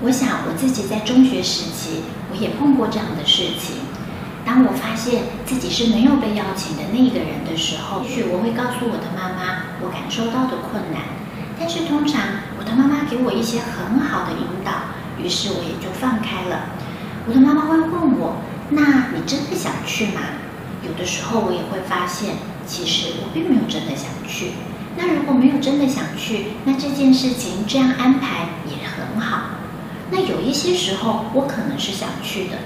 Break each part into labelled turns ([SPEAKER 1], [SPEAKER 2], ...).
[SPEAKER 1] 我想我自己在中学时期，我也碰过这样的事情。当我发现自己是没有被邀请的那个人的时候，也许我会告诉我的妈妈我感受到的困难。但是通常我的妈妈给我一些很好的引导，于是我也就放开了。我的妈妈会问我：“那你真的想去吗？”有的时候我也会发现，其实我并没有真的想去。那如果没有真的想去，那这件事情这样安排也很好。那有一些时候我可能是想去的。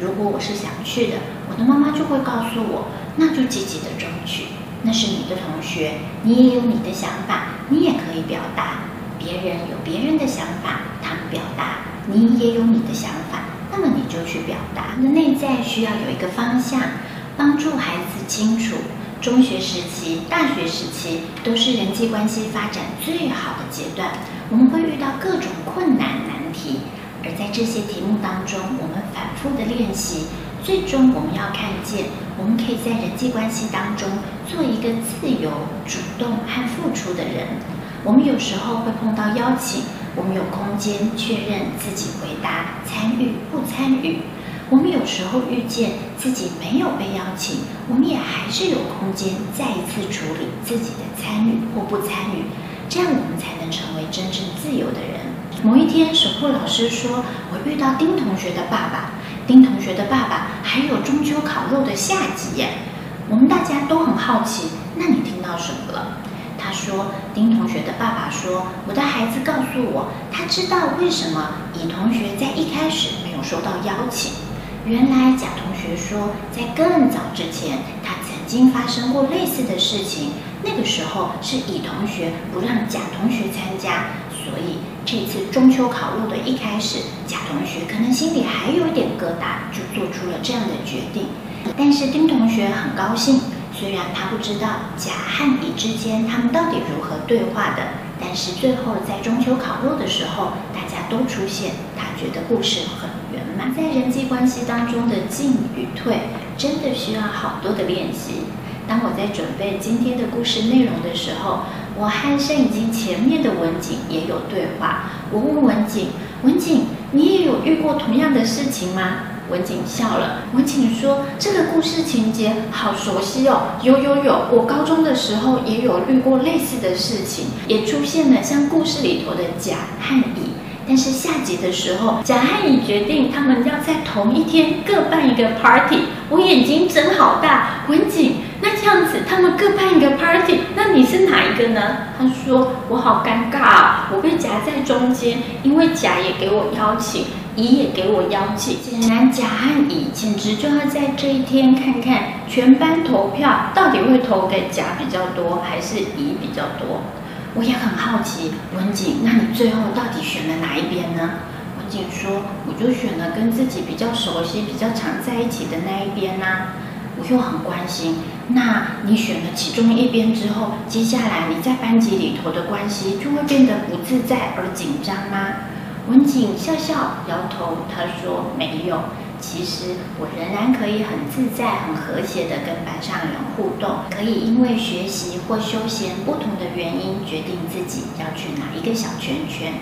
[SPEAKER 1] 如果我是想去的，我的妈妈就会告诉我，那就积极的争取。那是你的同学，你也有你的想法，你也可以表达。别人有别人的想法，他们表达，你也有你的想法，那么你就去表达。那内在需要有一个方向，帮助孩子清楚。中学时期、大学时期都是人际关系发展最好的阶段，我们会遇到各种。这些题目当中，我们反复的练习，最终我们要看见，我们可以在人际关系当中做一个自由、主动和付出的人。我们有时候会碰到邀请，我们有空间确认自己回答参与不参与。我们有时候遇见自己没有被邀请，我们也还是有空间再一次处理自己的参与或不参与，这样我们才能成为真正自由的人。某一天，守护老师说：“我遇到丁同学的爸爸，丁同学的爸爸还有中秋烤肉的下集。”我们大家都很好奇，那你听到什么了？他说：“丁同学的爸爸说，我的孩子告诉我，他知道为什么乙同学在一开始没有收到邀请。原来甲同学说，在更早之前，他已经发生过类似的事情。那个时候是乙同学不让甲同学参加，所以。”这次中秋烤肉的一开始，甲同学可能心里还有一点疙瘩，就做出了这样的决定。但是丁同学很高兴，虽然他不知道甲和乙之间他们到底如何对话的，但是最后在中秋烤肉的时候，大家都出现，他觉得故事很圆满。在人际关系当中的进与退，真的需要好多的练习。当我在准备今天的故事内容的时候，我和摄影机前面的文景也有对话。我问文景：“文景，你也有遇过同样的事情吗？”文景笑了。文景说：“这个故事情节好熟悉哦，有有有，我高中的时候也有遇过类似的事情，也出现了像故事里头的甲和乙。但是下集的时候，甲和乙决定他们要在同一天各办一个 party。我眼睛睁好大，文景。”那这样子，他们各办一个 party，那你是哪一个呢？他说：“我好尴尬啊，我被夹在中间，因为甲也给我邀请，乙也给我邀请。显然，甲和乙简直就要在这一天看看全班投票到底会投给甲比较多，还是乙比较多。我也很好奇，文景，那你最后到底选了哪一边呢？”文景说：“我就选了跟自己比较熟悉、比较常在一起的那一边呐、”我又很关心。那你选了其中一边之后，接下来你在班级里头的关系就会变得不自在而紧张吗？文景笑笑摇头，他说没有。其实我仍然可以很自在、很和谐地跟班上人互动，可以因为学习或休闲不同的原因，决定自己要去哪一个小圈圈。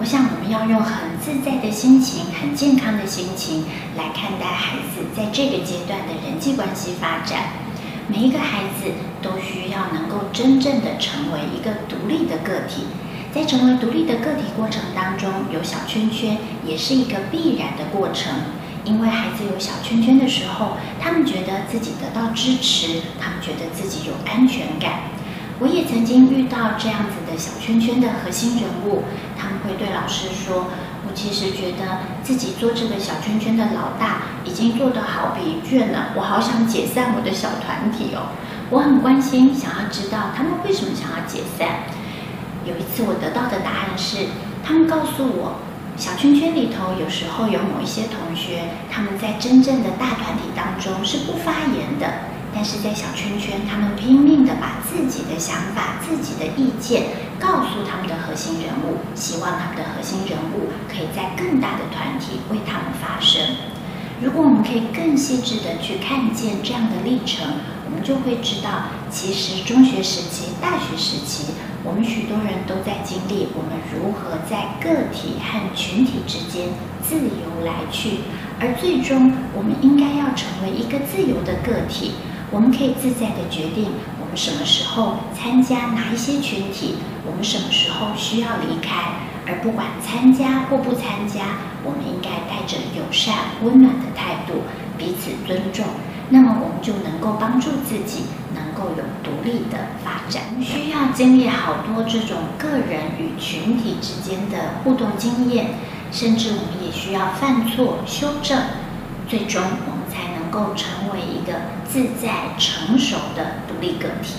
[SPEAKER 1] 我想我们要用很自在的心情、很健康的心情来看待孩子在这个阶段的人际关系发展。每一个孩子都需要能够真正的成为一个独立的个体，在成为独立的个体过程当中，有小圈圈也是一个必然的过程。因为孩子有小圈圈的时候，他们觉得自己得到支持，他们觉得自己有安全感。我也曾经遇到这样子的小圈圈的核心人物，他们会对老师说。我其实觉得自己做这个小圈圈的老大已经做得好疲倦了，我好想解散我的小团体哦。我很关心，想要知道他们为什么想要解散。有一次我得到的答案是，他们告诉我，小圈圈里头有时候有某一些同学，他们在真正的大团体当中是不发言的。但是在小圈圈，他们拼命地把自己的想法、自己的意见告诉他们的核心人物，希望他们的核心人物可以在更大的团体为他们发声。如果我们可以更细致地去看见这样的历程，我们就会知道，其实中学时期、大学时期，我们许多人都在经历我们如何在个体和群体之间自由来去，而最终我们应该要成为一个自由的个体。我们可以自在地决定我们什么时候参加哪一些群体，我们什么时候需要离开。而不管参加或不参加，我们应该带着友善、温暖的态度，彼此尊重。那么我们就能够帮助自己，能够有独立的发展。需要经历好多这种个人与群体之间的互动经验，甚至我们也需要犯错、修正，最终我们才能够成为一个自在、成熟的独立个体。